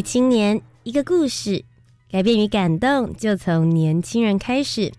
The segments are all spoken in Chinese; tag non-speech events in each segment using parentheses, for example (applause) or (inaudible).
青年，一个故事，改变与感动就从年轻人开始。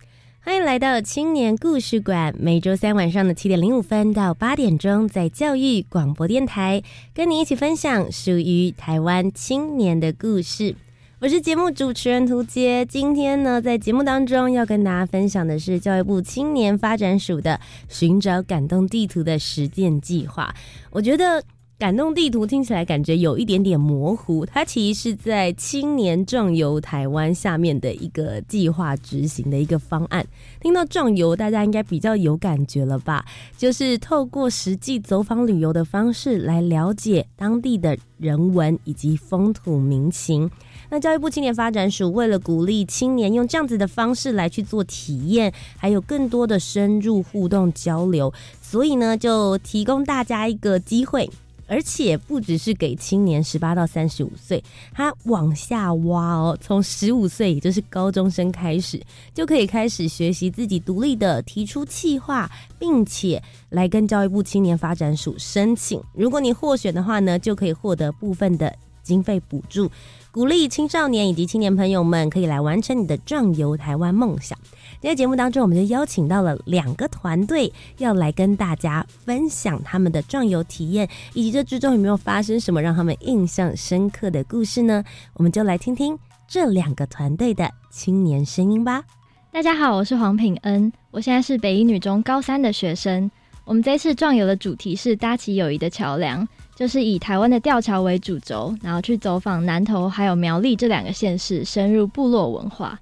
欢迎来到青年故事馆，每周三晚上的七点零五分到八点钟，在教育广播电台，跟你一起分享属于台湾青年的故事。我是节目主持人涂杰，今天呢，在节目当中要跟大家分享的是教育部青年发展署的寻找感动地图的实践计划。我觉得。感动地图听起来感觉有一点点模糊，它其实是在青年壮游台湾下面的一个计划执行的一个方案。听到壮游，大家应该比较有感觉了吧？就是透过实际走访旅游的方式来了解当地的人文以及风土民情。那教育部青年发展署为了鼓励青年用这样子的方式来去做体验，还有更多的深入互动交流，所以呢，就提供大家一个机会。而且不只是给青年十八到三十五岁，他往下挖哦，从十五岁，也就是高中生开始，就可以开始学习自己独立的提出计划，并且来跟教育部青年发展署申请。如果你获选的话呢，就可以获得部分的经费补助。鼓励青少年以及青年朋友们可以来完成你的壮游台湾梦想。今天节目当中，我们就邀请到了两个团队，要来跟大家分享他们的壮游体验，以及这之中有没有发生什么让他们印象深刻的故事呢？我们就来听听这两个团队的青年声音吧。大家好，我是黄品恩，我现在是北一女中高三的学生。我们这次壮游的主题是搭起友谊的桥梁。就是以台湾的吊桥为主轴，然后去走访南投还有苗栗这两个县市，深入部落文化。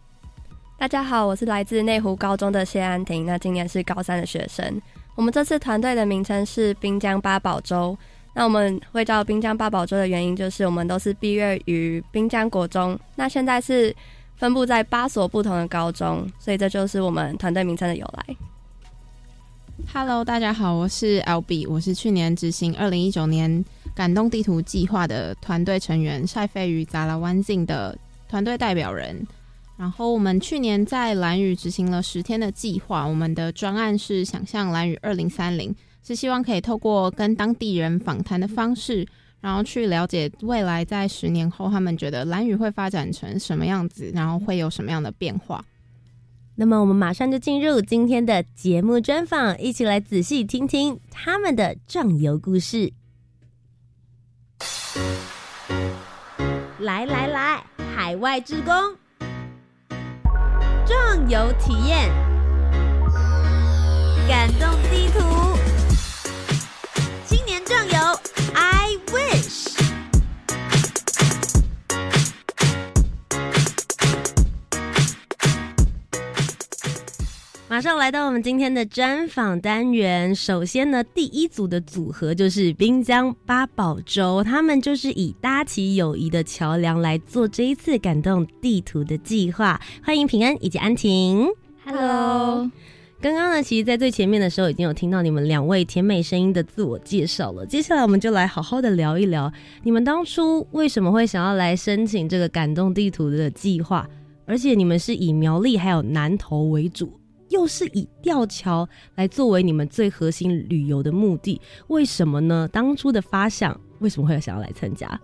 大家好，我是来自内湖高中的谢安婷，那今年是高三的学生。我们这次团队的名称是滨江八宝粥。那我们会叫滨江八宝粥的原因，就是我们都是毕业于滨江国中，那现在是分布在八所不同的高中，所以这就是我们团队名称的由来。Hello，大家好，我是 LB，我是去年执行二零一九年感动地图计划的团队成员，晒飞鱼扎拉湾境的团队代表人。然后我们去年在蓝屿执行了十天的计划，我们的专案是想象蓝屿二零三零，是希望可以透过跟当地人访谈的方式，然后去了解未来在十年后他们觉得蓝屿会发展成什么样子，然后会有什么样的变化。那么我们马上就进入今天的节目专访，一起来仔细听听他们的壮游故事。来来来，海外职工壮游体验，感动地图，青年壮游马上来到我们今天的专访单元。首先呢，第一组的组合就是滨江八宝粥，他们就是以搭起友谊的桥梁来做这一次感动地图的计划。欢迎平安以及安婷。Hello，刚刚呢，其实，在最前面的时候已经有听到你们两位甜美声音的自我介绍了。接下来，我们就来好好的聊一聊，你们当初为什么会想要来申请这个感动地图的计划，而且你们是以苗栗还有南投为主。又是以吊桥来作为你们最核心旅游的目的，为什么呢？当初的发想为什么会想要来参加？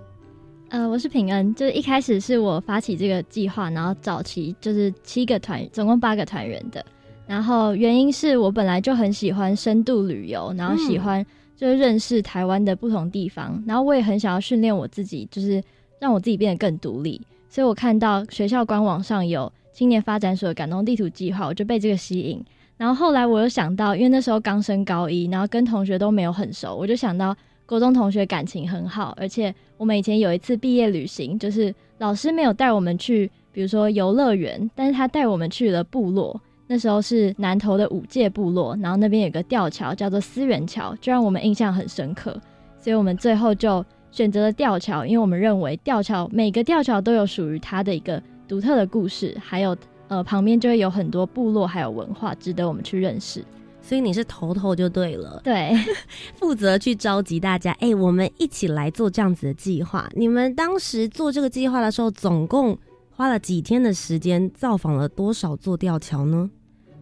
呃，我是平恩，就是一开始是我发起这个计划，然后早期就是七个团，总共八个团员的。然后原因是我本来就很喜欢深度旅游，然后喜欢就是认识台湾的不同地方，然后我也很想要训练我自己，就是让我自己变得更独立。所以我看到学校官网上有。青年发展所感动地图计划，我就被这个吸引。然后后来我又想到，因为那时候刚升高一，然后跟同学都没有很熟，我就想到高中同学感情很好，而且我们以前有一次毕业旅行，就是老师没有带我们去，比如说游乐园，但是他带我们去了部落，那时候是南投的五界部落，然后那边有个吊桥叫做思源桥，就让我们印象很深刻。所以我们最后就选择了吊桥，因为我们认为吊桥每个吊桥都有属于它的一个独特的故事，还有呃旁边就会有很多部落还有文化值得我们去认识。所以你是头头就对了，对，(laughs) 负责去召集大家，哎，我们一起来做这样子的计划。你们当时做这个计划的时候，总共花了几天的时间，造访了多少座吊桥呢？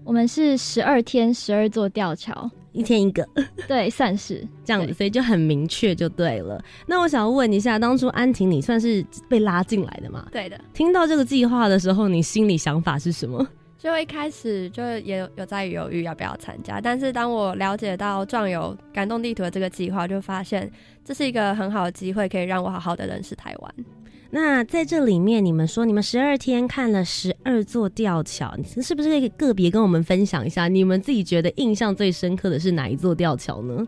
我们是十二天，十二座吊桥，一天一个，(laughs) 对，算是这样子，所以就很明确就对了。那我想问一下，当初安婷你算是被拉进来的吗？对的。听到这个计划的时候，你心里想法是什么？就一开始就也有有在犹豫要不要参加，但是当我了解到壮游感动地图的这个计划，就发现这是一个很好的机会，可以让我好好的认识台湾。那在这里面，你们说你们十二天看了十二座吊桥，是不是可以个别跟我们分享一下，你们自己觉得印象最深刻的是哪一座吊桥呢？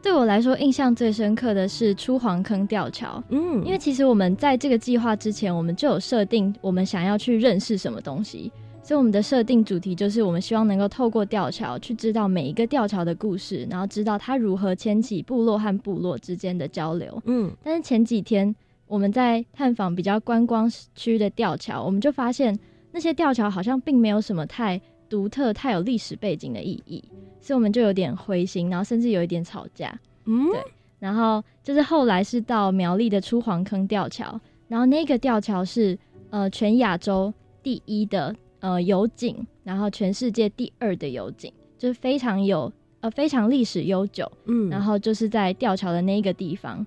对我来说，印象最深刻的是出黄坑吊桥。嗯，因为其实我们在这个计划之前，我们就有设定我们想要去认识什么东西。所以我们的设定主题就是，我们希望能够透过吊桥去知道每一个吊桥的故事，然后知道它如何牵起部落和部落之间的交流。嗯，但是前几天我们在探访比较观光区的吊桥，我们就发现那些吊桥好像并没有什么太独特、太有历史背景的意义，所以我们就有点灰心，然后甚至有一点吵架。嗯，对。然后就是后来是到苗栗的出黄坑吊桥，然后那个吊桥是呃全亚洲第一的。呃，油井，然后全世界第二的油井，就是非常有呃非常历史悠久，嗯，然后就是在吊桥的那一个地方，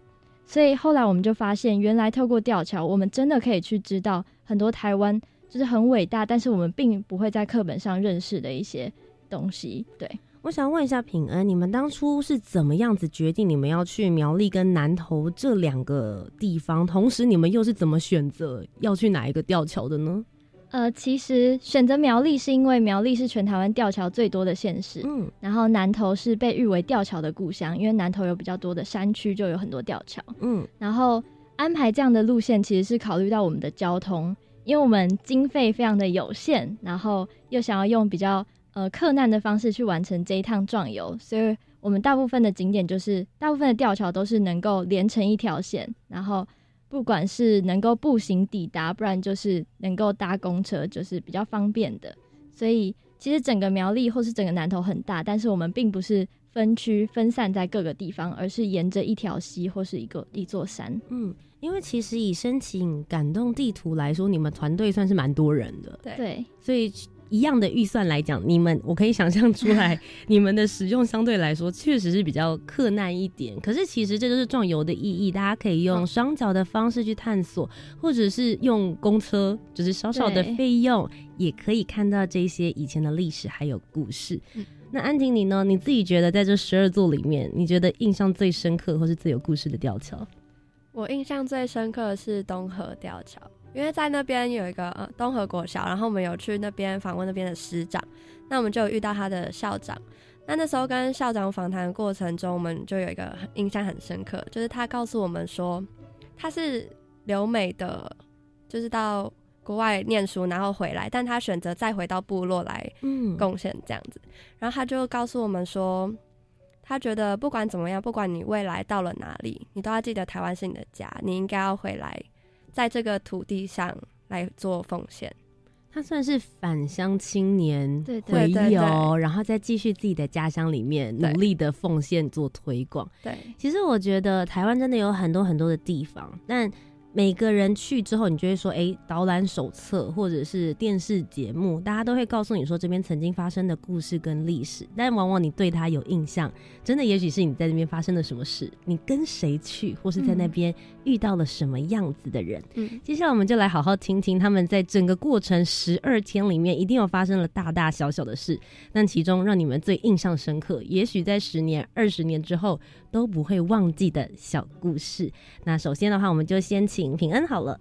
所以后来我们就发现，原来透过吊桥，我们真的可以去知道很多台湾就是很伟大，但是我们并不会在课本上认识的一些东西。对，我想问一下品恩，你们当初是怎么样子决定你们要去苗栗跟南投这两个地方，同时你们又是怎么选择要去哪一个吊桥的呢？呃，其实选择苗栗是因为苗栗是全台湾吊桥最多的县市，嗯，然后南投是被誉为吊桥的故乡，因为南投有比较多的山区，就有很多吊桥，嗯，然后安排这样的路线其实是考虑到我们的交通，因为我们经费非常的有限，然后又想要用比较呃克难的方式去完成这一趟壮游，所以我们大部分的景点就是大部分的吊桥都是能够连成一条线，然后。不管是能够步行抵达，不然就是能够搭公车，就是比较方便的。所以其实整个苗栗或是整个南投很大，但是我们并不是分区分散在各个地方，而是沿着一条溪或是一个一座山。嗯，因为其实以申请感动地图来说，你们团队算是蛮多人的。对，所以。一样的预算来讲，你们我可以想象出来，(laughs) 你们的使用相对来说确实是比较困难一点。可是其实这就是壮游的意义，大家可以用双脚的方式去探索，或者是用公车，就是少少的费用，也可以看到这些以前的历史还有故事。那安婷你呢？你自己觉得在这十二座里面，你觉得印象最深刻或是最有故事的吊桥？我印象最深刻的是东河吊桥。因为在那边有一个呃东河国小，然后我们有去那边访问那边的师长，那我们就遇到他的校长。那那时候跟校长访谈的过程中，我们就有一个印象很深刻，就是他告诉我们说，他是留美的，就是到国外念书，然后回来，但他选择再回到部落来贡献这样子。然后他就告诉我们说，他觉得不管怎么样，不管你未来到了哪里，你都要记得台湾是你的家，你应该要回来。在这个土地上来做奉献，他算是返乡青年回游，然后再继续自己的家乡里面努力的奉献做推广。对，其实我觉得台湾真的有很多很多的地方，但。每个人去之后，你就会说，哎，导览手册或者是电视节目，大家都会告诉你说这边曾经发生的故事跟历史。但往往你对他有印象，真的也许是你在那边发生了什么事，你跟谁去，或是在那边遇到了什么样子的人。嗯，接下来我们就来好好听听他们在整个过程十二天里面，一定有发生了大大小小的事。但其中让你们最印象深刻，也许在十年、二十年之后都不会忘记的小故事。那首先的话，我们就先请。平安好了，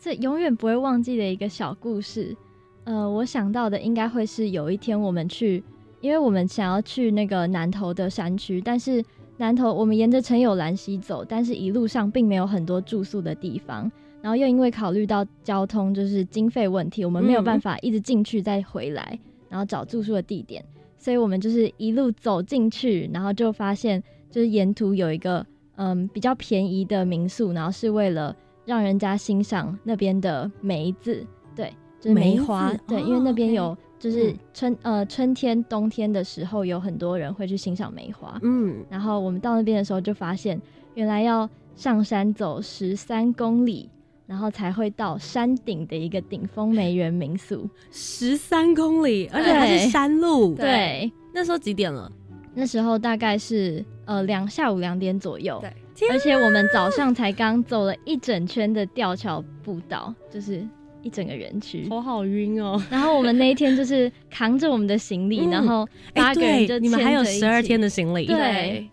这永远不会忘记的一个小故事。呃，我想到的应该会是有一天我们去，因为我们想要去那个南投的山区，但是南投我们沿着陈友兰溪走，但是一路上并没有很多住宿的地方。然后又因为考虑到交通就是经费问题，我们没有嗯。办法一直进去再回来，然后找住宿的地点，所以我们就是一路走进去，然后就发现就是沿途有一个嗯比较便宜的民宿，然后是为了让人家欣赏那边的梅子，对，就是梅花，梅对，哦因为那边有就是嗯春、呃春天、冬天的时候有很多人会去欣赏梅花，嗯，然后我们到那边的时候就发现，原来要上山走十三公里，然后才会到山顶的一个顶峰梅园民宿。十三公里，而且还是山路。对，那时候几点了？那时候大概是呃两下午两点左右。对天而且我们早上才刚走了一整圈的吊桥步道，就是一整个园区。头好晕哦。(laughs) 然后我们那一天就是扛着我们的行李，嗯然后哎八个人就对你们还有十二天的行李，对，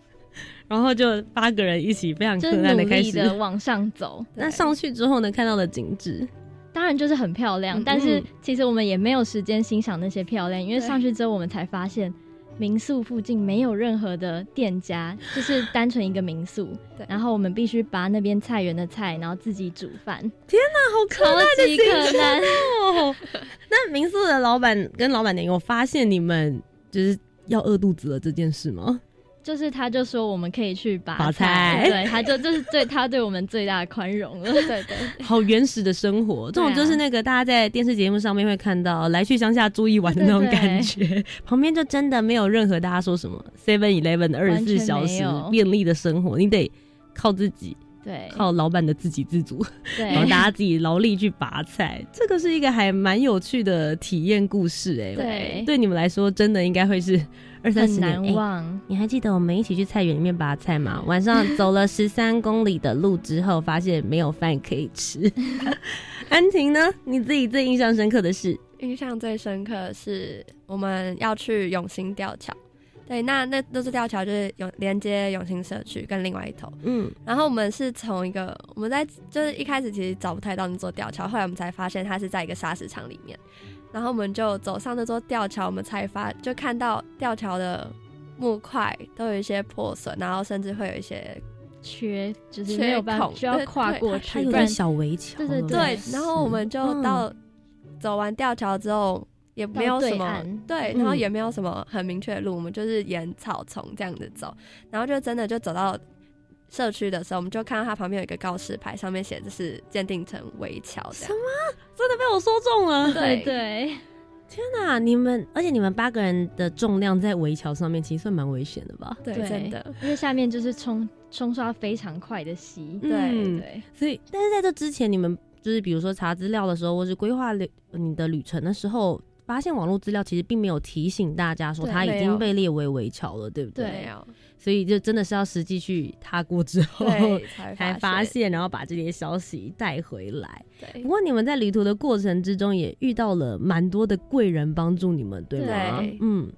然后就八个人一起非常就是困难的努开始。往上走。(laughs) 那上去之后呢，看到的景致，当然就是很漂亮，嗯但是嗯其实我们也没有时间欣赏那些漂亮，因为上去之后我们才发现。民宿附近没有任何的店家，(laughs) 就是单纯一个民宿。对然后我们必须拔那边菜园的菜，然后自己煮饭，好可爱的行程。哦。(laughs) 那民宿的老板跟老板娘有发现你们就是要饿肚子了这件事吗？就是他就说我们可以去拔拔菜对，他就就是对他对我们最大的宽容了。对对，(laughs) 好原始的生活，这种就是那个大家在电视节目上面会看到来去乡下住一晚的那种感觉，旁边就真的没有任何大家说什么 Seven Eleven 的二十四小时便利的生活，你得靠自己，对，靠老板的自给自足，对，(laughs) 然后大家自己劳力去拔菜，这个是一个还蛮有趣的体验故事哎、对。对你们来说真的应该会是二三十很难忘。你还记得我们一起去菜园里面拔菜吗？晚上走了十三公里的路之后，发现没有饭可以吃。(laughs) 安婷呢？你自己最印象深刻的是？印象最深刻的是我们要去永兴吊桥。对，那那那座吊桥就是永连接永兴社区跟另外一头。嗯，然后我们是从一个我们在就是一开始其实找不太到那座吊桥，后来我们才发现它是在一个砂石场里面。然后我们就走上那座吊桥，我们才发就看到吊桥的木块都有一些破损，然后甚至会有一些缺就是没有办法孔需要跨过去，它有不然点小围桥，对对对，然后我们就嗯到、走完吊桥之后，也没有什么岸对，嗯然后也没有什么很明确的路，我们就是沿草丛这样子走，然后就真的就走到社区的时候，我们就看到它旁边有一个告示牌，上面写的是鉴定成围桥什么。真的被我说中了。对。对。对，天哪，你们而且你们八个人的重量在围桥上面，其实算蛮危险的吧？对，对。真的，因为下面就是冲冲刷非常快的溪，对嗯对。所以，但是在这之前，你们就是比如说查资料的时候，或是规划旅你的旅程的时候，发现网络资料其实并没有提醒大家说对它已经被列为围桥了，对不对？对。没有，所以就真的是要实际去踏过之后，(laughs) 才才发发现，然后把这些消息带回来。对。不过你们在旅途的过程之中，也遇到了蛮多的贵人帮助你们，对吗？对。嗯，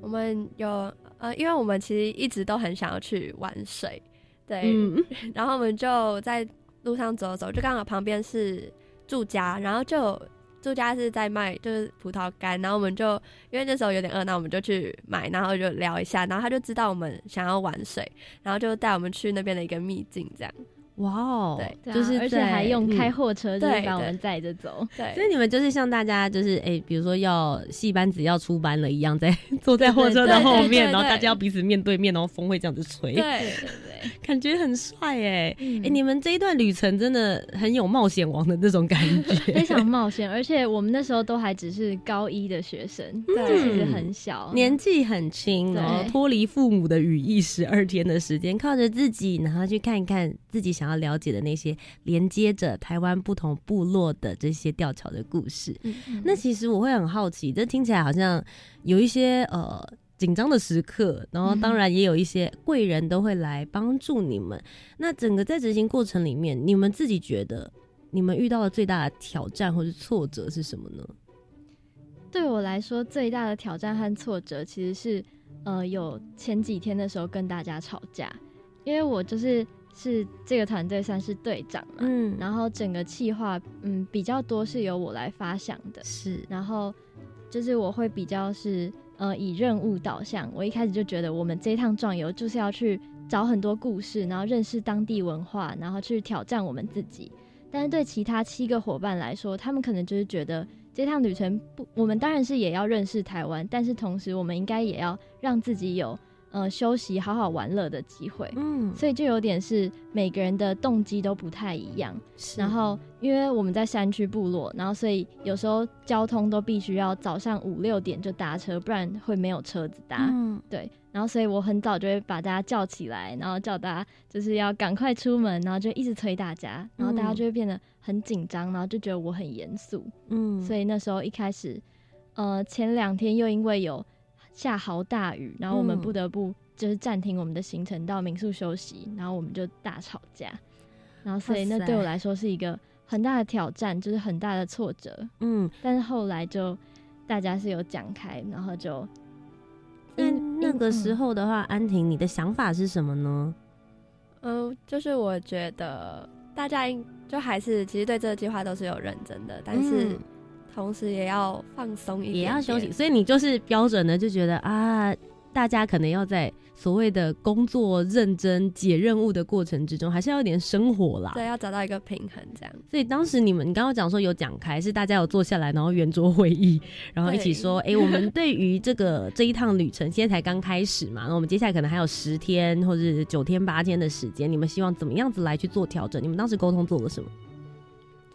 我们有呃，因为我们其实一直都很想要去玩水，对，嗯，(laughs) 然后我们就在路上走走，就刚好旁边是住家，然后就住家是在卖就是葡萄干，然后我们就因为那时候有点饿，那我们就去买，然后就聊一下，然后他就知道我们想要玩水，然后就带我们去那边的一个秘境，这样。哇哦，对就是而且还用开嗯货车就是把我们载着走，对，所以你们就是像大家就是哎、比如说要戏班子要出班了一样，在 (laughs) 坐在货车的后面，然后大家要彼此面对面，然后风会这样子吹，对。对对对，(laughs) 感觉很帅哎、嗯。哎、你们这一段旅程真的很有冒险王的那种感觉，(laughs) 非常冒险，而且我们那时候都还只是高一的学生，对就其实很小，年纪很轻，然后脱离父母的羽翼十二天的时间，靠着自己，然后去看看自己想要了解的那些连接着台湾不同部落的这些吊桥的故事。嗯那其实我会很好奇，这听起来好像有一些呃紧张的时刻，然后当然也有一些贵人都会来帮助你们。那整个在执行过程里面，你们自己觉得你们遇到的最大的挑战或是挫折是什么呢？对我来说，最大的挑战和挫折其实是，呃，有前几天的时候跟大家吵架，因为我就是是这个团队算是队长嘛，嗯然后整个企划，嗯，比较多是由我来发想的，是然后就是我会比较是呃以任务导向，我一开始就觉得我们这一趟壮游就是要去找很多故事，然后认识当地文化，然后去挑战我们自己。但是对其他七个伙伴来说，他们可能就是觉得这趟旅程不，我们当然是也要认识台湾，但是同时我们应该也要让自己有。呃，休息、好好玩乐的机会，嗯，所以就有点是每个人的动机都不太一样。然后，因为我们在山区部落，然后所以有时候交通都必须要早上五六点就搭车，不然会没有车子搭。嗯，对。然后，所以我很早就会把大家叫起来，然后叫大家就是要赶快出门，然后就一直催大家，然后大家就会变得很紧张，然后就觉得我很严肃。嗯，所以那时候一开始，呃，前两天又因为有。下好大雨，然后我们不得不就是暂停我们的行程到民宿休息，然后我们就大吵架，然后所以那对我来说是一个很大的挑战，就是很大的挫折。嗯，但是后来就大家是有讲开，然后就那那个时候的话，安婷，你的想法是什么呢？嗯，就是我觉得大家就还是其实对这个计划都是有认真的，但是。同时也要放松一点，也要休息，所以你就是标准的就觉得啊，大家可能要在所谓的工作认真解任务的过程之中，还是要一点生活啦。对，要找到一个平衡，这样。所以当时你们，你刚刚讲说有讲开，是大家有坐下来，然后圆桌会议，(laughs) 然后一起说，哎，我们对于这个这一趟旅程，现在才刚开始嘛，那我们接下来可能还有十天或者九天八天的时间，你们希望怎么样子来去做调整？你们当时沟通做了什么？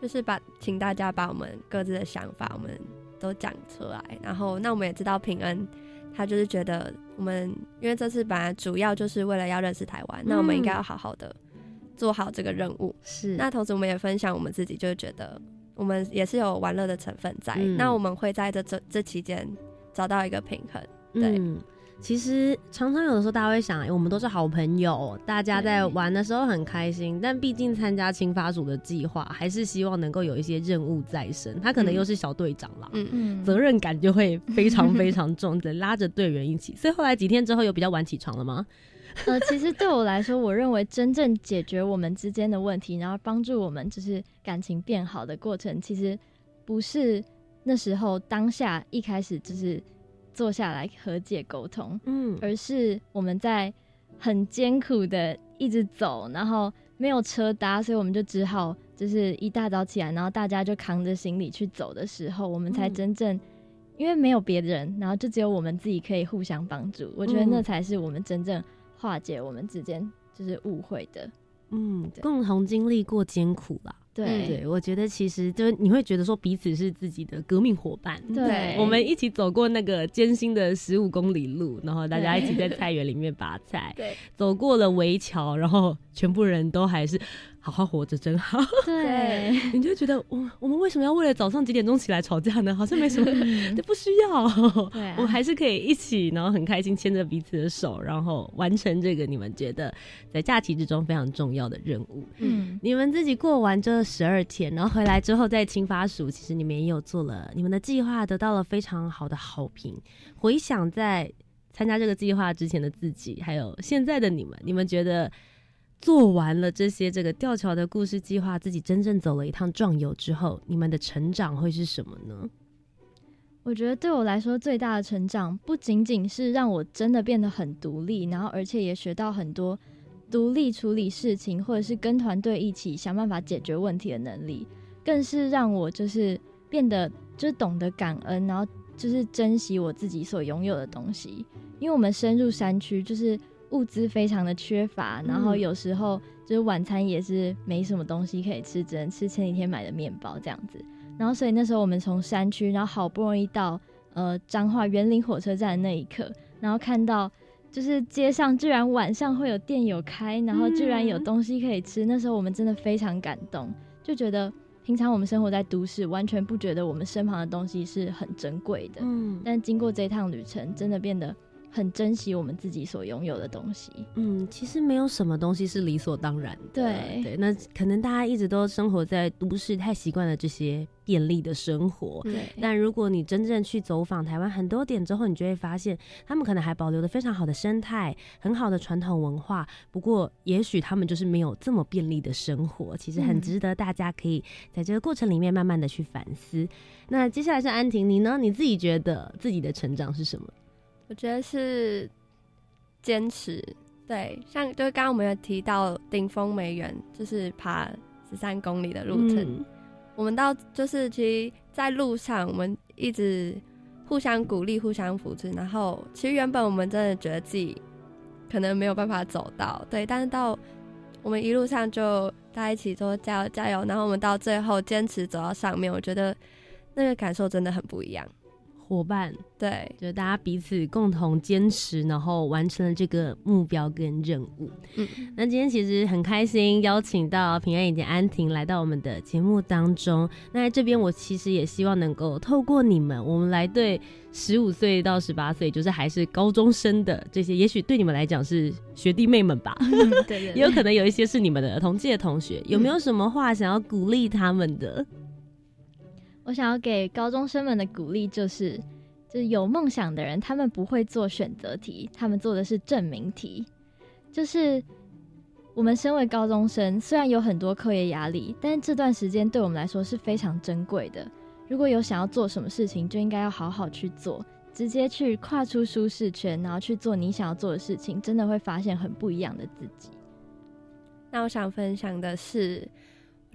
就是把，请大家把我们各自的想法，我们都讲出来。然后，那我们也知道平恩，他就是觉得我们，因为这次本来主要就是为了要认识台湾，那我们应该要好好的做好这个任务。是。那同时，我们也分享我们自己，就是觉得我们也是有玩乐的成分在。那我们会在这这这期间找到一个平衡。对。其实常常有的时候，大家会想，我们都是好朋友，大家在玩的时候很开心。但毕竟参加青发组的计划，还是希望能够有一些任务在身。他可能又是小队长啦，嗯嗯，责任感就会非常非常重，(laughs) 的拉着队员一起。所以后来几天之后，有比较晚起床了吗？呃，其实对我来说，我认为真正解决我们之间的问题，然后帮助我们就是感情变好的过程，其实不是那时候当下一开始就是。坐下来和解沟通，嗯，而是我们在很艰苦的一直走，然后没有车搭，所以我们就只好就是一大早起来，然后大家就扛着行李去走的时候，我们才真正因为没有别人，然后就只有我们自己可以互相帮助。我觉得那才是我们真正化解我们之间就是误会的，嗯，共同经历过艰苦吧。对。对，我觉得其实就你会觉得说彼此是自己的革命伙伴，对，我们一起走过那个艰辛的十五公里路，然后大家一起在菜园里面拔菜，(laughs) 对，走过了围桥，然后全部人都还是。好好活着真好。(laughs) 对，你就觉得我我们为什么要为了早上几点钟起来吵架呢？好像没什么，(laughs) 这不需要。对，我还是可以一起，然后很开心牵着彼此的手，然后完成这个你们觉得在假期之中非常重要的任务。嗯，你们自己过完这十二天，然后回来之后在青发署，其实你们也有做了你们的计划，得到了非常好的好评。回想在参加这个计划之前的自己，还有现在的你们，你们觉得？做完了这些这个吊桥的故事计划，自己真正走了一趟壮游之后，你们的成长会是什么呢？我觉得对我来说最大的成长，不仅仅是让我真的变得很独立，然后而且也学到很多独立处理事情，或者是跟团队一起想办法解决问题的能力，更是让我就是变得就是懂得感恩，然后就是珍惜我自己所拥有的东西。因为我们深入山区，就是。物资非常的缺乏，然后有时候就是晚餐也是没什么东西可以吃，只能吃前几天买的面包这样子。然后所以那时候我们从山区，然后好不容易到呃彰化园林火车站的那一刻，然后看到就是街上居然晚上会有店有开，然后居然有东西可以吃，那时候我们真的非常感动，就觉得平常我们生活在都市，完全不觉得我们身旁的东西是很珍贵的。嗯，但经过这一趟旅程，真的变得。很珍惜我们自己所拥有的东西。嗯，其实没有什么东西是理所当然的。对对，那可能大家一直都生活在都市，太习惯了这些便利的生活。对。但如果你真正去走访台湾很多点之后，你就会发现，他们可能还保留了非常好的生态，很好的传统文化。不过，也许他们就是没有这么便利的生活。其实很值得大家可以在这个过程里面慢慢的去反思。那接下来是安婷，你呢？你自己觉得自己的成长是什么？我觉得是坚持，对，像就是刚刚我们有提到顶峰梅园，就是爬十三公里的路程。嗯我们到就是其实在路上，我们一直互相鼓励、互相扶持。然后其实原本我们真的觉得自己可能没有办法走到，对，但是到我们一路上就大家一起说加油加油，然后我们到最后坚持走到上面，我觉得那个感受真的很不一样。伙伴，对，就是大家彼此共同坚持，然后完成了这个目标跟任务。嗯，那今天其实很开心，邀请到平安以及安婷来到我们的节目当中。那在这边，我其实也希望能够透过你们，我们来对十五岁到十八岁，就是还是高中生的这些，也许对你们来讲是学弟妹们吧，对对也有可能有一些是你们的同届同学，有没有什么话想要鼓励他们的？我想要给高中生们的鼓励就是，就是有梦想的人，他们不会做选择题，他们做的是证明题。就是我们身为高中生，虽然有很多课业压力，但是这段时间对我们来说是非常珍贵的。如果有想要做什么事情，就应该要好好去做，直接去跨出舒适圈，然后去做你想要做的事情，真的会发现很不一样的自己。那我想分享的是，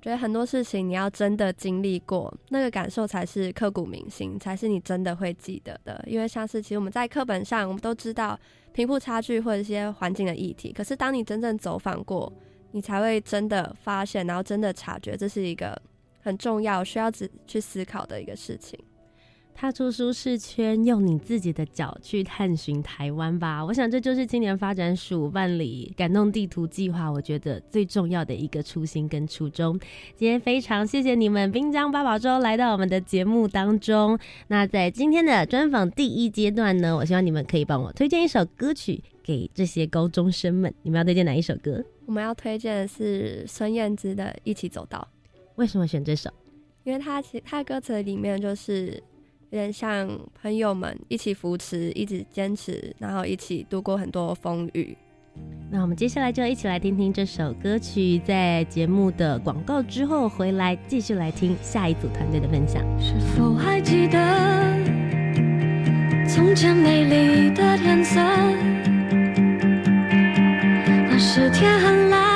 觉得很多事情你要真的经历过，那个感受才是刻骨铭心，才是你真的会记得的。因为像是其实我们在课本上，我们都知道贫富差距或者一些环境的议题，可是当你真正走访过，你才会真的发现，然后真的察觉，这是一个很重要、需要去思考的一个事情。踏出舒适圈，用你自己的脚去探寻台湾吧。我想这就是青年发展署办理感动地图计划，我觉得最重要的一个初心跟初衷。今天非常谢谢你们滨江八宝粥来到我们的节目当中。那在今天的专访第一阶段呢，我希望你们可以帮我推荐一首歌曲给这些高中生们。你们要推荐哪一首歌？我们要推荐的是孙燕姿的《一起走到》，为什么选这首？因为它其它的歌词里面就是有点像朋友们一起扶持，一直坚持，然后一起度过很多风雨。那我们接下来就一起来听听这首歌曲，在节目的广告之后回来继续来听下一组团队的分享。是否还记得从前美丽的天色？那时天很蓝，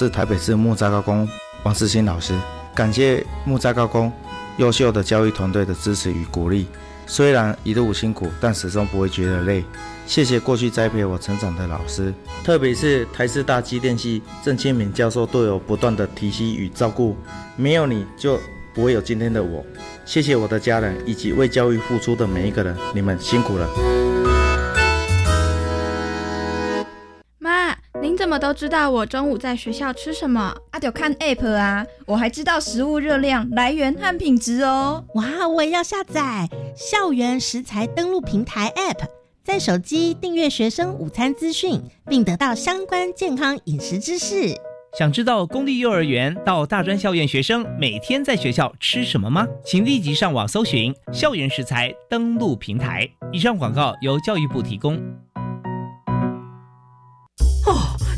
是台北市木栅高工王世新老师，感谢木栅高工优秀的教育团队的支持与鼓励。虽然一路辛苦，但始终不会觉得累。谢谢过去栽培我成长的老师，特别是台师大机电系郑清敏教授对我不断的提携与照顾。没有你就不会有今天的我。谢谢我的家人以及为教育付出的每一个人，你们辛苦了。么都知道我中午在学校吃什么？啊，就看 app 啊，我还知道食物热量来源和品质哦。哇，我也要下载校园食材登录平台 app，在手机订阅学生午餐资讯，并得到相关健康饮食知识。想知道公立幼儿园到大专校院学生每天在学校吃什么吗？请立即上网搜寻校园食材登录平台。以上广告由教育部提供。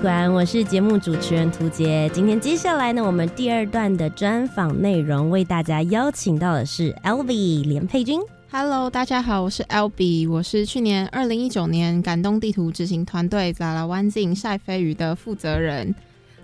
馆，我是节目主持人涂杰。今天接下来呢，我们第二段的专访内容为大家邀请到的是 Elvi 连佩君。Hello，大家好，我是 L B，我是去年二零一九年感动地图执行团队 Zala One Zing 晒飞鱼的负责人。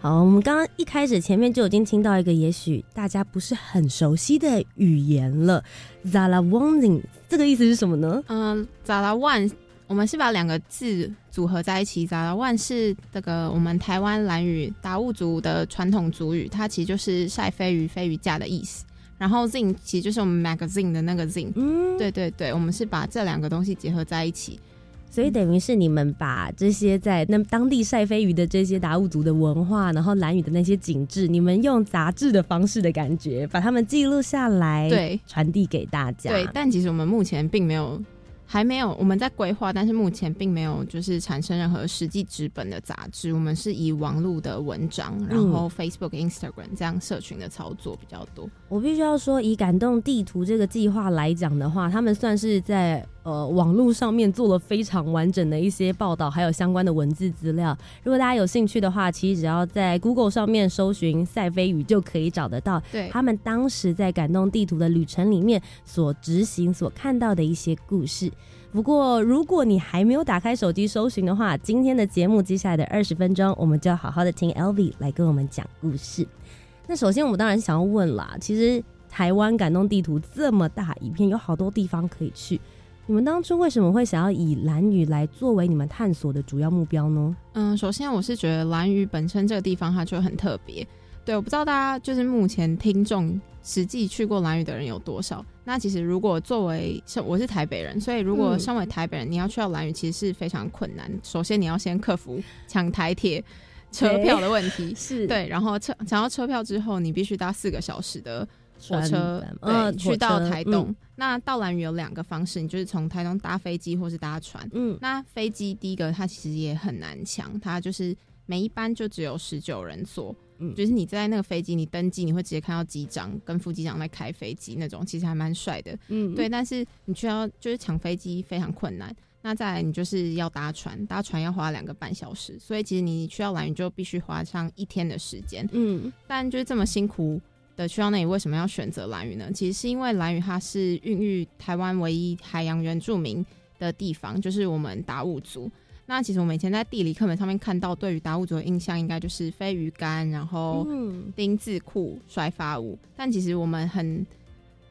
好，我们刚刚一开始前面就已经听到一个也许大家不是很熟悉的语言了，Zala One Zing 这个意思是什么呢？嗯，Zala One，我们是把两个字组合在一起。Zala One 是这个我们台湾兰语达悟族的传统族语，它其实就是晒飞鱼、飞鱼架的意思。然后 zing 其实就是我们 magazine 的那个 zing，嗯，对对对，我们是把这两个东西结合在一起，所以等于是你们把这些在那当地晒飞鱼的这些达悟族的文化，然后蓝屿的那些景致，你们用杂志的方式的感觉，把它们记录下来，对，传递给大家。对，但其实我们目前并没有。还没有，我们在规划，但是目前并没有就是产生任何实际纸本的杂志。我们是以网络的文章，然后 Facebook、Instagram 这样社群的操作比较多。我必须要说，以感动地图这个计划来讲的话，他们算是在呃网络上面做了非常完整的一些报道，还有相关的文字资料。如果大家有兴趣的话，其实只要在 Google 上面搜寻“赛飞鱼”就可以找得到。对，他们当时在感动地图的旅程里面所执行、所看到的一些故事。不过，如果你还没有打开手机搜寻的话，今天的节目接下来的二十分钟，我们就要好好的听 Elvi 来跟我们讲故事。那首先，我们当然想要问啦，其实台湾感动地图这么大一片，有好多地方可以去。你们当初为什么会想要以蓝屿来作为你们探索的主要目标呢？嗯，首先我是觉得蓝屿本身这个地方它就很特别。对，我不知道大家就是目前听众实际去过蓝屿的人有多少。那其实如果作为我是台北人，所以如果身为台北人，你要去到蓝屿，其实是非常困难。首先你要先克服抢台铁车票的问题，(laughs) 是对，然后车抢到车票之后，你必须搭四个小时的火车，呃，去到台东。那到兰屿有两个方式，你就是从台东搭飞机或是搭船。嗯，那飞机第一个它其实也很难抢，它就是每一班就只有十九人坐。嗯，就是你在那个飞机，你登机，你会直接看到机长跟副机长在开飞机那种，其实还蛮帅的。嗯，对。但是你需要就是抢飞机非常困难。那再来，你就是要搭船，搭船要花两个半小时，所以其实你去到兰屿就必须花上一天的时间。嗯，但就是这么辛苦的去到那里，为什么要选择蓝屿呢？其实是因为蓝屿它是孕育台湾唯一海洋原住民的地方，就是我们达悟族。那其实我们以前在地理课本上面看到，对于达悟族的印象应该就是飞鱼竿，然后丁字裤、甩发舞。但其实我们很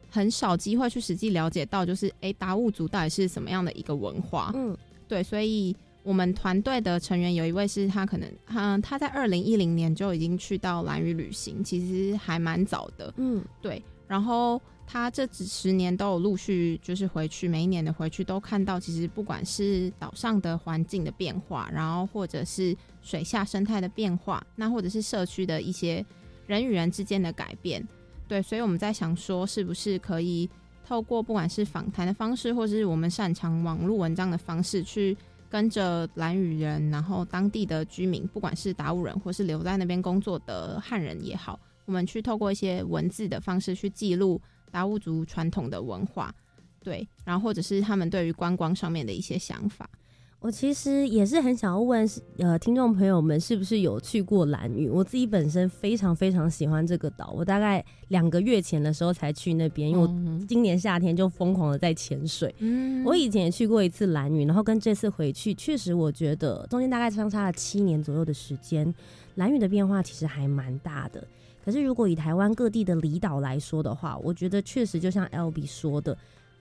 很少机会去实际了解到，就是哎，达悟族到底是什么样的一个文化？嗯，对，所以我们团队的成员有一位是他可能，嗯，他在二零一零年就已经去到蓝屿旅行，其实还蛮早的，嗯，对。然后他这几十年都有陆续就是回去，每一年的回去都看到，其实不管是岛上的环境的变化，然后或者是水下生态的变化，那或者是社区的一些人与人之间的改变，对。所以我们在想说，是不是可以透过不管是访谈的方式，或者是我们擅长网络文章的方式去。跟着蓝屿人，然后当地的居民，不管是达悟人或是留在那边工作的汉人也好，我们去透过一些文字的方式去记录达悟族传统的文化，对，然后或者是他们对于观光上面的一些想法。我其实也是很想要问，呃，听众朋友们是不是有去过蓝屿？我自己本身非常非常喜欢这个岛，我大概两个月前的时候才去那边，因为我今年夏天就疯狂的在潜水。嗯，我以前也去过一次蓝屿，然后跟这次回去，确实我觉得中间大概相差了七年左右的时间，蓝屿的变化其实还蛮大的。可是如果以台湾各地的离岛来说的话，我觉得确实就像 L B 说的。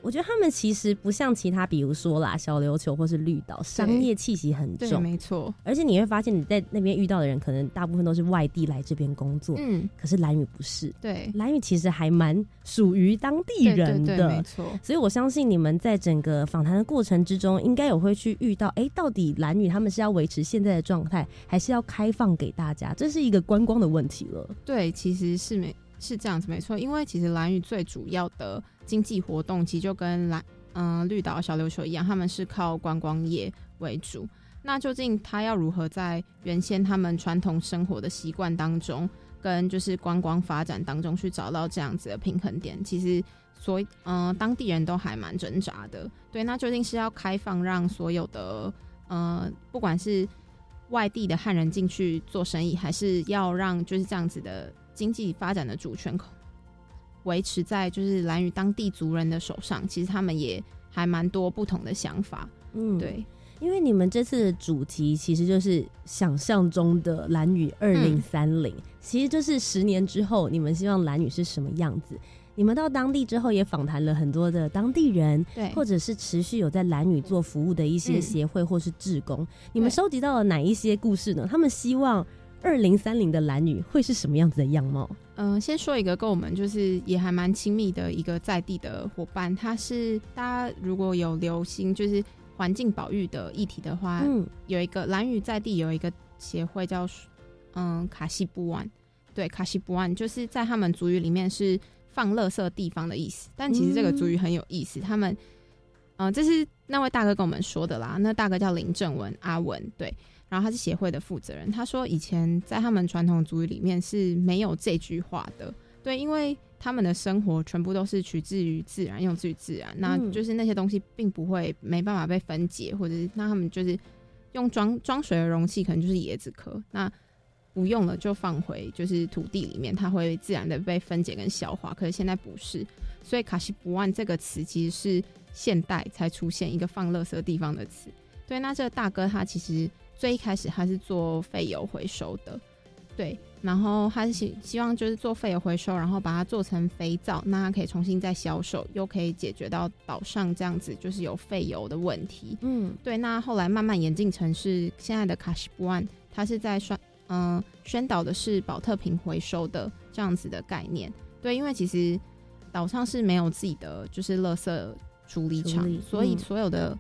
我觉得他们其实不像其他，比如说啦，小琉球或是绿岛，商业气息很重，没错。而且你会发现，你在那边遇到的人，可能大部分都是外地来这边工作。嗯，可是蓝屿不是，对，蓝屿其实还蛮属于当地人的，没错。所以我相信你们在整个访谈的过程之中，应该有会去遇到，哎，到底蓝屿他们是要维持现在的状态，还是要开放给大家？这是一个观光的问题了。对，其实是没。是这样子，没错。因为其实蓝屿最主要的经济活动，其实就跟蓝嗯绿岛、小琉球一样，他们是靠观光业为主。那究竟他要如何在原先他们传统生活的习惯当中，跟就是观光发展当中去找到这样子的平衡点？其实所嗯当地人都还蛮挣扎的。对，那究竟是要开放让所有的呃不管是外地的汉人进去做生意，还是要让就是这样子的？经济发展的主权维持在就是蓝屿当地族人的手上，其实他们也还蛮多不同的想法。嗯，对，因为你们这次的主题其实就是想象中的蓝屿二零三零，其实就是十年之后你们希望蓝屿是什么样子。你们到当地之后也访谈了很多的当地人，对，或者是持续有在蓝屿做服务的一些协会或是志工，你们收集到了哪一些故事呢？他们希望。二零三零的蓝女会是什么样子的样貌？嗯，先说一个跟我们就是也还蛮亲密的一个在地的伙伴，他是大家如果有留心就是环境保育的议题的话，嗯，有一个蓝屿在地有一个协会叫嗯卡西布湾，对，卡西布湾就是在他们族语里面是放垃圾地方的意思，但其实这个族语很有意思，他们嗯这是那位大哥跟我们说的啦，那大哥叫林正文阿文，对。然后他是协会的负责人，他说以前在他们传统族语里面是没有这句话的，对，因为他们的生活全部都是取自于自然，用自于自然，那就是那些东西并不会没办法被分解，或者是那他们就是用装装水的容器，可能就是椰子壳，那不用了就放回就是土地里面，它会自然的被分解跟消化。可是现在不是，所以卡西布万这个词其实是现代才出现一个放垃圾地方的词。对，那这个大哥他其实。最一开始他是做废油回收的，对，然后他是希希望就是做废油回收，然后把它做成肥皂，那他可以重新再销售，又可以解决到岛上这样子就是有废油的问题。嗯，对。那后来慢慢演进成是现在的卡西布安，他是在宣嗯宣导的是保特瓶回收的这样子的概念。对，因为其实岛上是没有自己的就是垃圾处理厂，所以所有的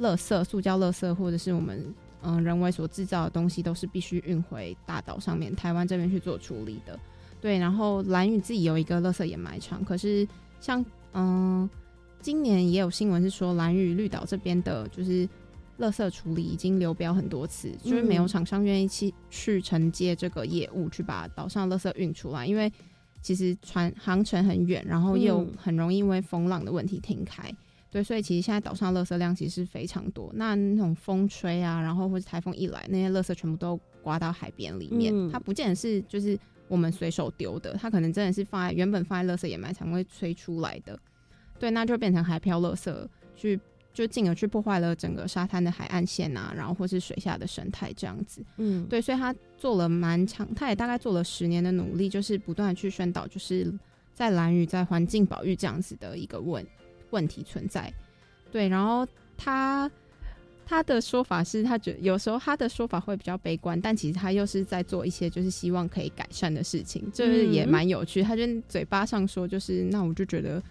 垃圾、塑胶垃圾或者是我们。嗯，人为所制造的东西都是必须运回大岛上面，台湾这边去做处理的。对，然后蓝屿自己有一个垃圾掩埋场，可是像嗯，今年也有新闻是说蓝屿绿岛这边的，就是垃圾处理已经流标很多次，就是没有厂商愿意去去承接这个业务，去把岛上垃圾运出来，因为其实船航程很远，然后又很容易因为风浪的问题停开。对，所以其实现在岛上垃圾量其实非常多。那那种风吹啊，然后或者台风一来，那些垃圾全部都刮到海边里面。它不见得是就是我们随手丢的，它可能真的是放在原本放在垃圾掩埋场会吹出来的。对，那就变成海漂垃圾，去就进而去破坏了整个沙滩的海岸线啊，然后或是水下的生态这样子。嗯，对，所以他做了蛮长，他也大概做了十年的努力，就是不断的去宣导，就是在蓝屿在环境保育这样子的一个问。问题存在，对，然后他他的说法是他觉得有时候他的说法会比较悲观，但其实他又是在做一些就是希望可以改善的事情，就是也蛮有趣。他就嘴巴上说就是那我就觉得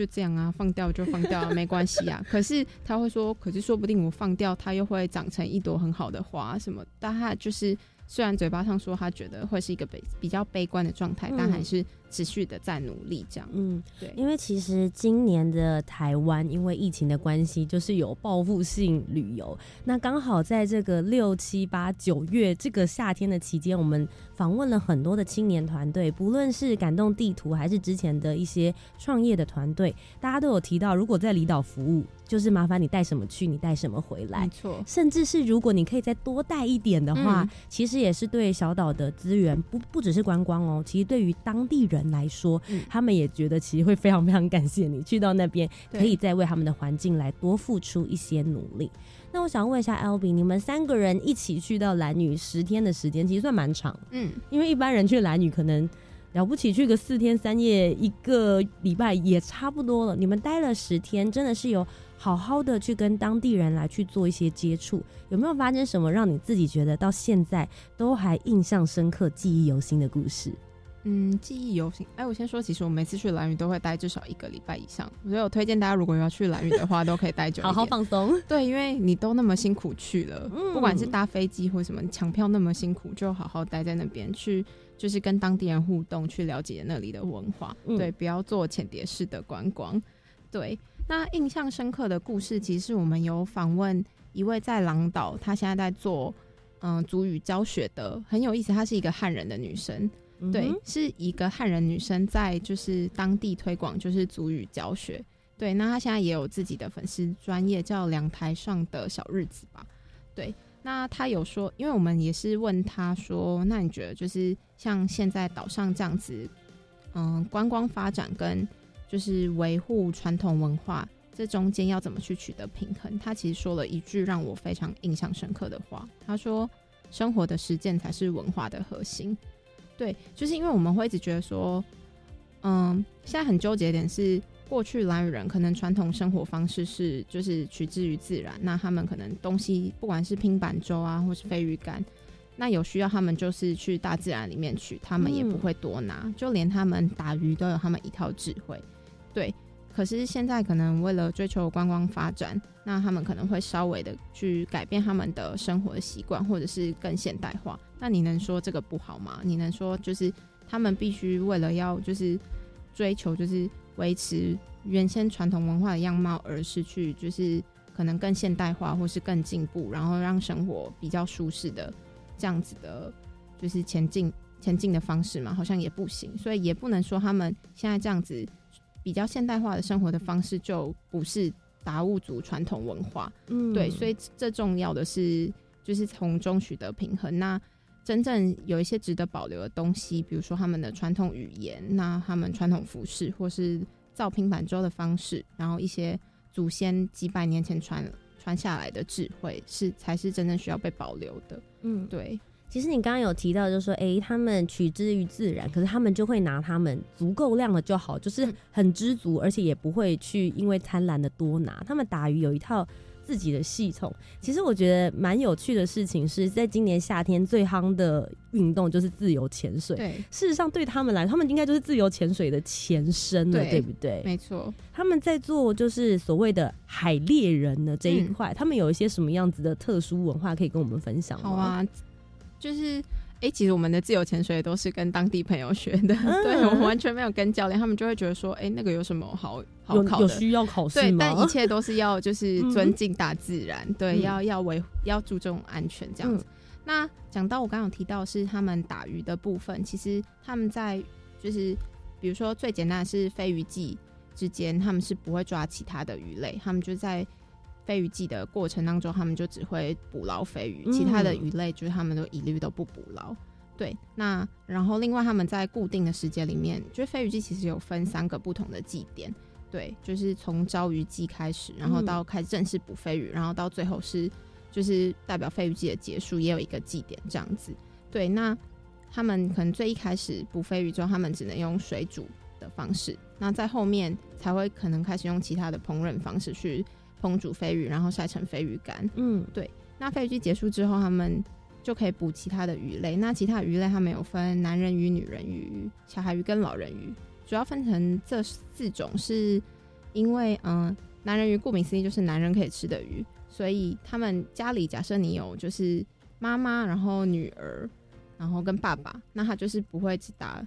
就这样啊，放掉就放掉啊，(laughs) 没关系啊。可是他会说，可是说不定我放掉它又会长成一朵很好的花什么。但他就是虽然嘴巴上说他觉得会是一个悲比较悲观的状态，嗯但还是持续的在努力这样。嗯，对，因为其实今年的台湾因为疫情的关系，就是有报复性旅游。那刚好在这个六七八九月这个夏天的期间，我们访问了很多的青年团队，不论是感动地图还是之前的一些创业的团队，大家都有提到，如果在离岛服务，就是麻烦你带什么去，你带什么回来没。错，甚至是如果你可以再多带一点的话，嗯其实也是对小岛的资源不不只是观光哦，其实对于当地人来说，嗯他们也觉得其实会非常非常感谢你去到那边，可以再为他们的环境来多付出一些努力。那我想问一下 L B，你们三个人一起去到蓝屿十天的时间，其实算蛮长，嗯，因为一般人去蓝屿可能。了不起，去个四天三夜，一个礼拜也差不多了。你们待了十天，真的是有好好的去跟当地人来去做一些接触，有没有发生什么让你自己觉得到现在都还印象深刻、记忆犹新的故事？嗯，记忆犹新。哎，我先说，其实我每次去蓝屿都会待至少一个礼拜以上，所以我推荐大家如果要去蓝屿的话，都可以待久一点，好好放松。对，因为你都那么辛苦去了，嗯不管是搭飞机或什么，抢票那么辛苦，就好好待在那边去，就是跟当地人互动，去了解那里的文化。嗯对，不要做浅碟式的观光。对，那印象深刻的故事，其实是我们有访问一位在狼岛，她现在在做嗯族语教学的，很有意思。她是一个汉人的女生，对对，是一个汉人女生在就是当地推广就是族语教学。对，那她现在也有自己的粉丝专业，叫两台上的小日子吧。对，那她有说，因为我们也是问她说，那你觉得就是像现在岛上这样子，嗯，观光发展跟就是维护传统文化。这中间要怎么去取得平衡？她其实说了一句让我非常印象深刻的话。她说：“生活的实践才是文化的核心。”对，就是因为我们会一直觉得说，嗯，现在很纠结的点是，过去蓝屿人可能传统生活方式是就是取之于自然，那他们可能东西不管是拼板舟啊，或是飞鱼竿，那有需要他们就是去大自然里面取，他们也不会多拿，就连他们打鱼都有他们一套智慧。对，可是现在可能为了追求观光发展，那他们可能会稍微的去改变他们的生活习惯，或者是更现代化。那你能说这个不好吗？你能说就是他们必须为了要就是追求就是维持原先传统文化的样貌，而是去就是可能更现代化或是更进步，然后让生活比较舒适的这样子的，就是前进前进的方式嘛，好像也不行，所以也不能说他们现在这样子比较现代化的生活的方式就不是达悟族传统文化，嗯对，所以这重要的是就是从中取得平衡。那真正有一些值得保留的东西，比如说他们的传统语言，那他们传统服饰，或是造平板舟的方式，然后一些祖先几百年前传传下来的智慧，是才是真正需要被保留的。嗯，对。其实你刚刚有提到，就是说，哎、他们取之于自然，可是他们就会拿他们足够量的就好，就是很知足，而且也不会去因为贪婪的多拿。他们打鱼有一套自己的系统。其实我觉得蛮有趣的事情是在今年夏天最夯的运动就是自由潜水。对，事实上对他们来，他们应该就是自由潜水的前身了，对不对？没错。他们在做就是所谓的海猎人的这一块，他们有一些什么样子的特殊文化可以跟我们分享吗？好啊，就是哎、诶其实我们的自由潜水都是跟当地朋友学的，嗯 (laughs) 对我们完全没有跟教练，他们就会觉得说，哎、那个有什么好好考的？有需要考试对，但一切 (laughs) 都是要就是嗯尊敬大自然，对，嗯要要维要注重安全这样子。那讲到我刚刚有提到是他们打鱼的部分，其实他们在就是比如说最简单的是飞鱼季之间，他们是不会抓其他的鱼类，他们就在飞鱼季的过程当中，他们就只会捕捞飞鱼，嗯其他的鱼类就是他们都一律都不捕捞。对，那然后另外他们在固定的时间里面，就是飞鱼季其实有分三个不同的祭点，对，就是从招鱼季开始，然后到开始正式捕飞鱼，然后到最后是就是代表飞鱼季的结束，也有一个祭点这样子。对，那他们可能最一开始捕飞鱼之后，他们只能用水煮的方式，那在后面才会可能开始用其他的烹饪方式去烹煮飞鱼，然后晒成飞鱼干。嗯，对。那飞鱼季结束之后，他们就可以捕其他的鱼类。那其他鱼类他们有分男人鱼、女人鱼、小孩鱼跟老人鱼，主要分成这四种，是因为嗯，男人鱼顾名思义就是男人可以吃的鱼，所以他们家里假设你有就是妈妈，然后女儿，然后跟爸爸，那他就是不会只打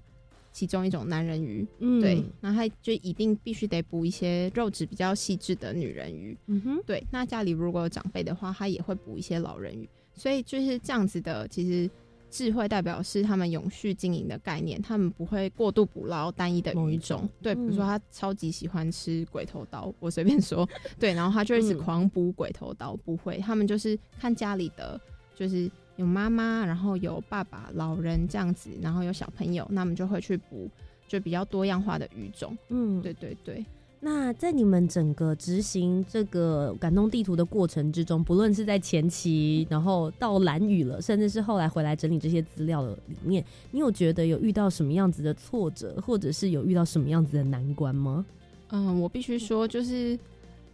其中一种男人鱼，嗯。对，那他就一定必须得补一些肉质比较细致的女人鱼，嗯哼，对。那家里如果有长辈的话，他也会补一些老人鱼，所以就是这样子的。其实智慧代表是他们永续经营的概念，他们不会过度捕捞单一的鱼种，对，比如说他超级喜欢吃鬼头刀，我随便说，对，然后他就一直狂补鬼头刀，不会，他们就是看家里的就是。有妈妈，然后有爸爸、老人这样子，然后有小朋友，那我们就会去补，就比较多样化的语种。嗯，对对对。那在你们整个执行这个感动地图的过程之中，不论是在前期，然后到蓝雨了，甚至是后来回来整理这些资料的里面，你有觉得有遇到什么样子的挫折，或者是有遇到什么样子的难关吗？嗯，我必须说，就是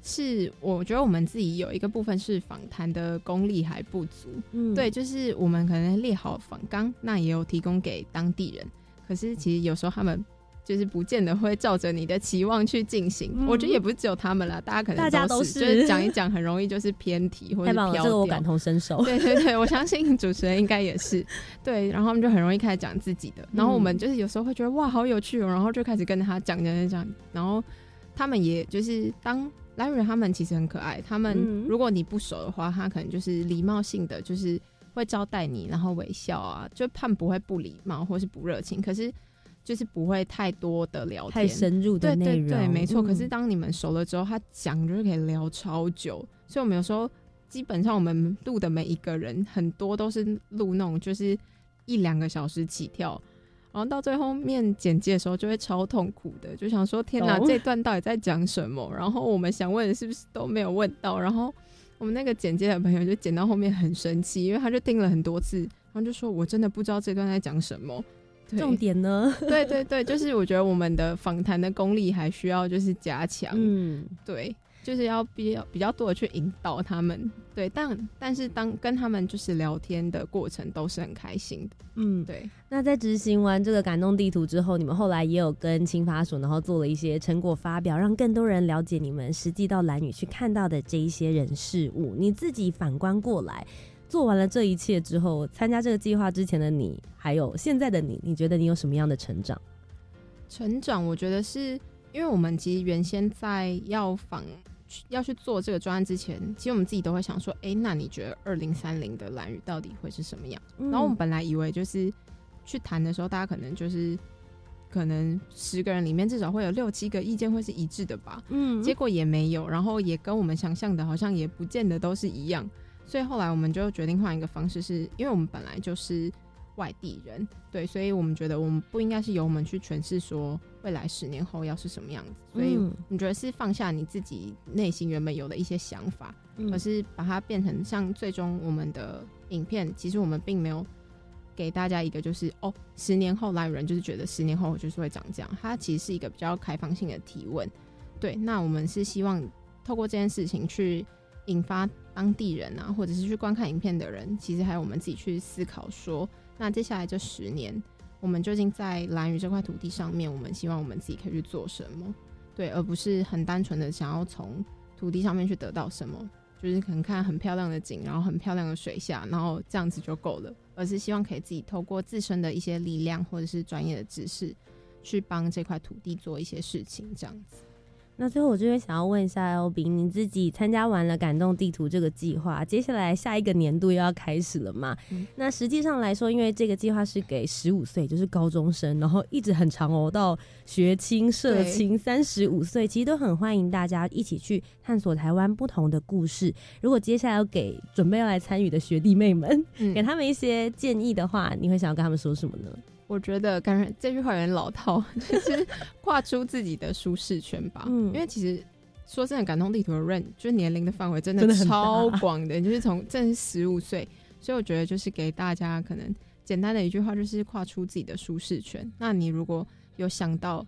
是我觉得我们自己有一个部分是访谈的功力还不足。嗯，对，就是我们可能列好访纲，那也有提供给当地人，可是其实有时候他们。就是不见得会照着你的期望去进行，嗯我觉得也不是只有他们啦，大家可能大家都是就是讲一讲，很容易就是偏题或者飘掉。这个我感同身受。对对对，我相信主持人应该也是对，然后他们就很容易开始讲自己的，然后我们就是有时候会觉得哇好有趣哦，然后就开始跟他讲讲讲讲，然后他们也就是当蓝人他们其实很可爱，他们如果你不熟的话，他可能就是礼貌性的就是会招待你，然后微笑啊，就他们不会不礼貌或是不热情，可是。就是不会太多的聊天，太深入的内容，对对对，没错。嗯可是当你们熟了之后，他讲就是可以聊超久，所以我们有时候基本上我们录的每一个人，很多都是录那种就是一两个小时起跳，然后到最后面简介的时候就会超痛苦的，就想说天哪，这段到底在讲什么？然后我们想问的是不是都没有问到？然后我们那个简介的朋友就剪到后面很生气，因为他就听了很多次，然后就说我真的不知道这段在讲什么。重点呢？(laughs) 对对对，就是我觉得我们的访谈的功力还需要就是加强，嗯，对，就是要比较比较多的去引导他们，对，但但是当跟他们就是聊天的过程都是很开心的，嗯，对。那在执行完这个感动地图之后，你们后来也有跟青发署，然后做了一些成果发表，让更多人了解你们实际到蓝屿去看到的这一些人事物。你自己反观过来。做完了这一切之后，参加这个计划之前的你，还有现在的你，你觉得你有什么样的成长？成长，我觉得是因为我们其实原先在要访要去做这个专案之前，其实我们自己都会想说，哎、那你觉得二零三零的蓝屿到底会是什么样？嗯然后我们本来以为就是去谈的时候，大家可能就是可能十个人里面至少会有六七个意见会是一致的吧，嗯结果也没有，然后也跟我们想象的好像也不见得都是一样。所以后来我们就决定换一个方式是，因为我们本来就是外地人，对，所以我们觉得我们不应该是由我们去诠释说未来十年后要是什么样子，所以嗯。你觉得是放下你自己内心原本有的一些想法，嗯。而是把它变成像最终我们的影片，其实我们并没有给大家一个就是哦，十年后来人就是觉得十年后就是会长这样，它其实是一个比较开放性的提问，对，那我们是希望透过这件事情去引发当地人啊，或者是去观看影片的人，其实还有我们自己去思考说，那接下来这十年，我们究竟在蓝屿这块土地上面，我们希望我们自己可以去做什么？对，而不是很单纯的想要从土地上面去得到什么，就是可能看很漂亮的景，然后很漂亮的水下，然后这样子就够了，而是希望可以自己透过自身的一些力量或者是专业的知识，去帮这块土地做一些事情，这样子。那最后我这边想要问一下 L B，你自己参加完了感动地图这个计划，接下来下一个年度又要开始了嘛？嗯那实际上来说，因为这个计划是给十五岁，就是高中生，然后一直很长哦，到学青、社青三十五岁，其实都很欢迎大家一起去探索台湾不同的故事。如果接下来要给准备要来参与的学弟妹们，嗯给他们一些建议的话，你会想要跟他们说什么呢？我觉得感觉这句话有点老套，(laughs) 就是跨出自己的舒适圈吧。嗯因为其实说真的，感动地图的 range 就是年龄的范围真的超广的，就是从正是十五岁，所以我觉得就是给大家可能简单的一句话，就是跨出自己的舒适圈。那你如果有想到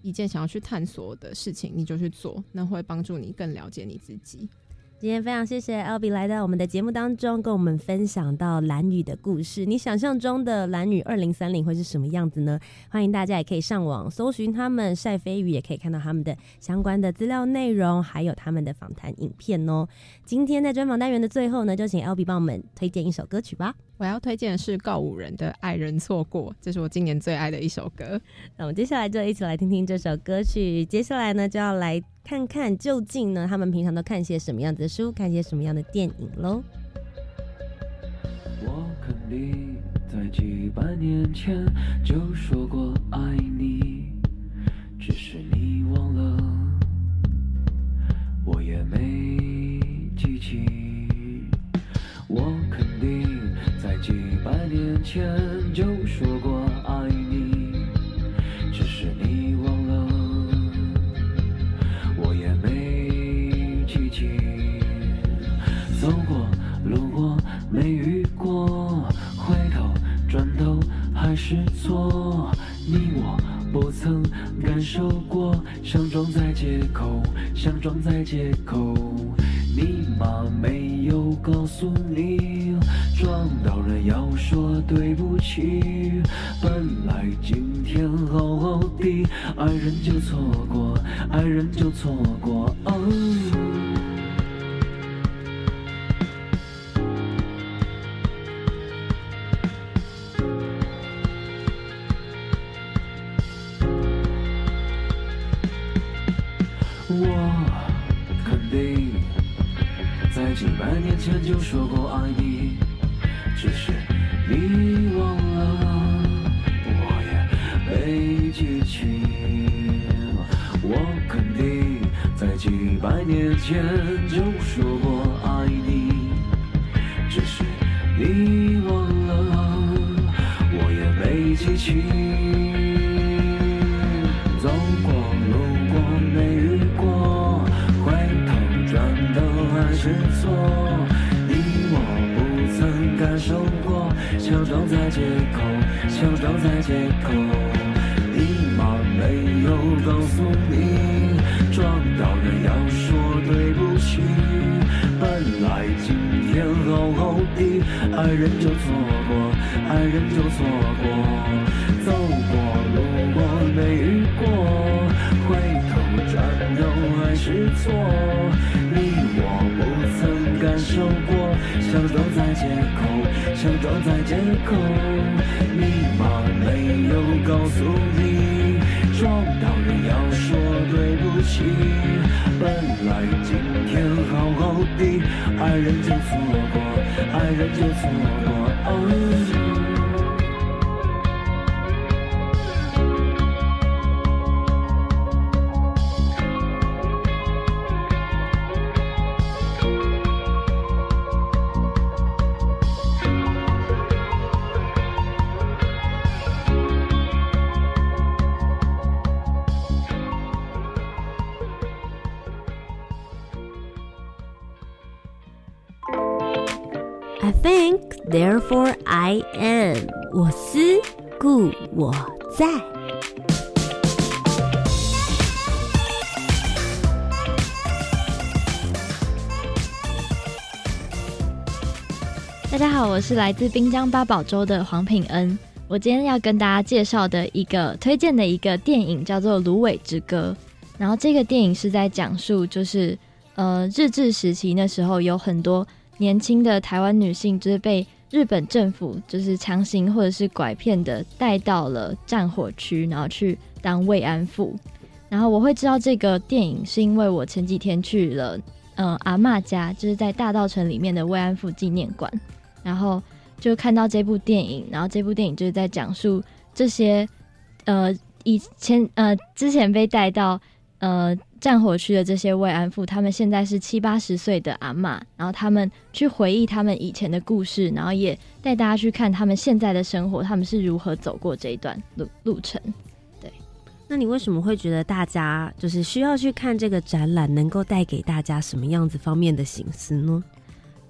一件想要去探索的事情，你就去做，那会帮助你更了解你自己。今天非常谢谢 L B 来到我们的节目当中，跟我们分享到蓝雨的故事。你想象中的蓝雨二零三零会是什么样子呢？欢迎大家也可以上网搜寻他们晒飞鱼，也可以看到他们的相关的资料内容，还有他们的访谈影片哦。今天在专访单元的最后呢，就请 L B 帮我们推荐一首歌曲吧。我要推荐的是告五人的《爱人错过》，这是我今年最爱的一首歌。那我们接下来就一起来听听这首歌曲。接下来呢，就要来看看究竟呢，他们平常都看些什么样子的书，看些什么样的电影喽。我肯定在几百年前就说过爱你，只是你忘了，我也没记起。我肯定在几百年前就说过还是错。你我不曾感受过，想装在街口，想装在街口。你妈没有告诉你，撞到人要说对不起。本来今天好好的，爱人就错过，爱人就错过。哦前就 For I am。我思故我在。大家好，我是来自滨江八宝粥的黄品恩。我今天要跟大家介绍的一个推荐的一个电影叫做《芦苇之歌》，然后这个电影是在讲述，就是呃日治时期那时候有很多年轻的台湾女性，就是被日本政府就是强行或者是拐骗的带到了战火区，然后去当慰安妇。然后我会知道这个电影，是因为我前几天去了嗯阿嬷家，就是在大道城里面的慰安妇纪念馆，然后就看到这部电影，然后这部电影就是在讲述这些呃以前呃之前被带到呃战火区的这些慰安妇，他们现在是七八十岁的阿嬷，然后他们去回忆他们以前的故事，然后也带大家去看他们现在的生活，他们是如何走过这一段路路程。对那你为什么会觉得大家就是需要去看这个展览，能够带给大家什么样子方面的形思呢？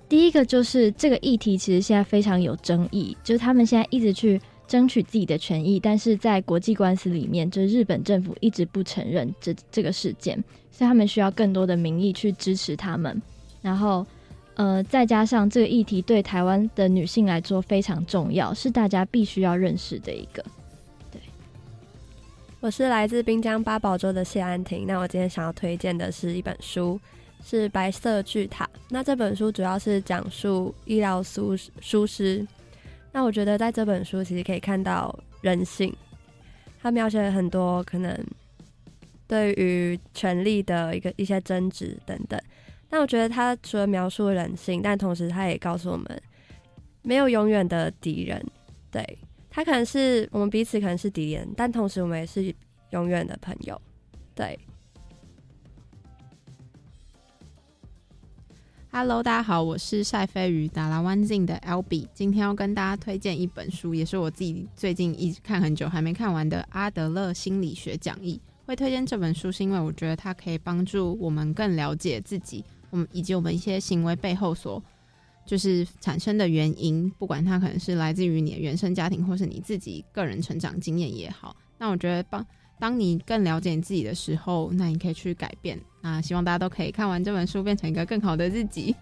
第一个就是这个议题其实现在非常有争议，就是他们现在一直去争取自己的权益，但是在国际官司里面，就日本政府一直不承认这这个事件，所以他们需要更多的民意去支持他们。然后，呃，再加上这个议题对台湾的女性来说非常重要，是大家必须要认识的一个。对我是来自滨江八宝粥的谢安婷。那我今天想要推荐的是一本书，是《白色巨塔》。那这本书主要是讲述医疗疏疏失。那我觉得在这本书其实可以看到人性，他描写了很多可能对于权力的一个一些争执等等。但我觉得他除了描述人性，但同时他也告诉我们，没有永远的敌人。对。他可能是我们彼此可能是敌人，但同时我们也是永远的朋友。对，Hello，大家好，我是晒飞鱼达拉湾境的 L B，今天要跟大家推荐一本书，也是我自己最近一直看很久还没看完的《阿德勒心理学讲义》。会推荐这本书是因为我觉得它可以帮助我们更了解自己，我们以及我们一些行为背后所。就是产生的原因，不管它可能是来自于你的原生家庭，或是你自己个人成长经验也好，那我觉得帮当你更了解你自己的时候，那你可以去改变。啊希望大家都可以看完这本书，变成一个更好的自己。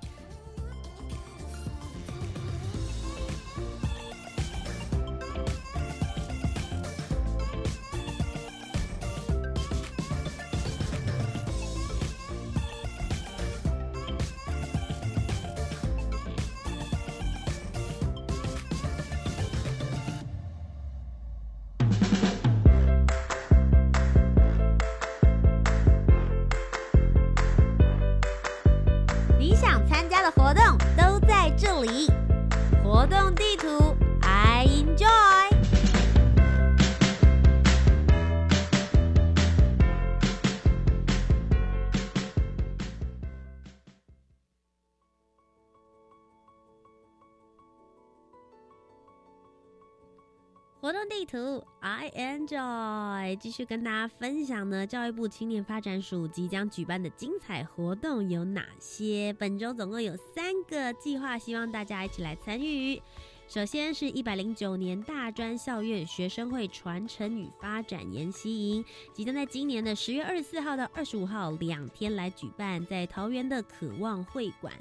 地图，I enjoy。继续跟大家分享呢，教育部青年发展署即将举办的精彩活动有哪些？本周总共有三个计划，希望大家一起来参与。首先是一百零九年大专校院学生会传承与发展研习营，即将在今年的十月二十四号到二十五号两天来举办，在桃园的渴望会馆。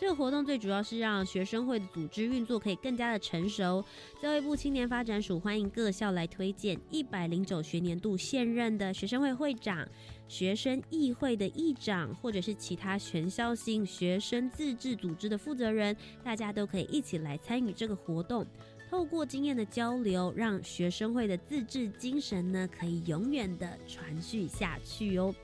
这个活动最主要是让学生会的组织运作可以更加的成熟。教育部青年发展署欢迎各校来推荐一百零九学年度现任的学生会会长、学生议会的议长，或者是其他全校性学生自治组织的负责人，大家都可以一起来参与这个活动。透过经验的交流，让学生会的自治精神呢，可以永远的传续下去哦。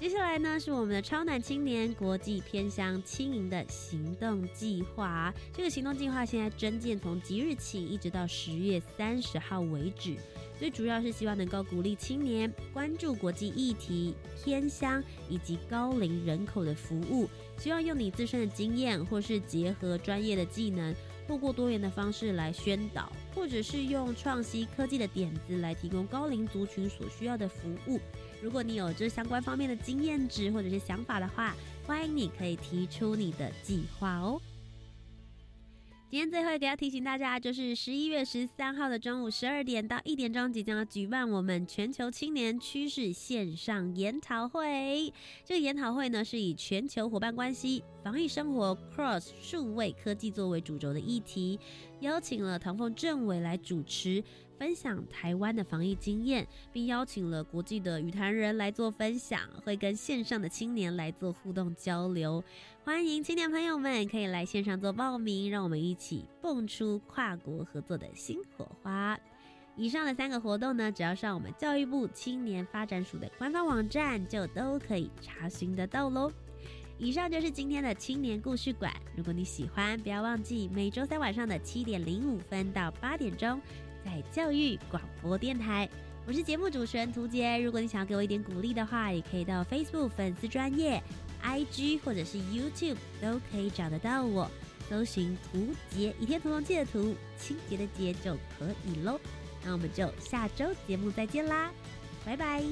接下来呢，是我们的超男青年国际偏乡轻盈的行动计划。这个行动计划现在征件从即日起一直到十月三十号为止，最主要是希望能够鼓励青年关注国际议题、偏乡以及高龄人口的服务。希望用你自身的经验，或是结合专业的技能，透过多元的方式来宣导，或者是用创新科技的点子来提供高龄族群所需要的服务。如果你有这相关方面的经验值或者是想法的话，欢迎你可以提出你的计划哦。今天最后一个要提醒大家，就是十一月十三号的中午十二点到一点钟，即将要举办我们全球青年趋势线上研讨会。这个研讨会呢，是以全球伙伴关系、防疫生活、Cross 数位科技作为主轴的议题，邀请了唐凤政委来主持。分享台湾的防疫经验，并邀请了国际的语坛人来做分享，会跟线上的青年来做互动交流。欢迎青年朋友们可以来线上做报名，让我们一起蹦出跨国合作的新火花。以上的三个活动呢，只要上我们教育部青年发展署的官方网站，就都可以查询得到喽。以上就是今天的青年故事馆。如果你喜欢，不要忘记每周三晚上的七点零五分到八点钟。在教育广播电台，我是节目主持人涂杰。如果你想要给我一点鼓励的话，也可以到 Facebook 粉丝专业、IG 或者是 YouTube 都可以找得到我，搜寻涂杰，倚天屠龙记的涂，清洁的洁就可以喽。那我们就下周节目再见啦，拜拜。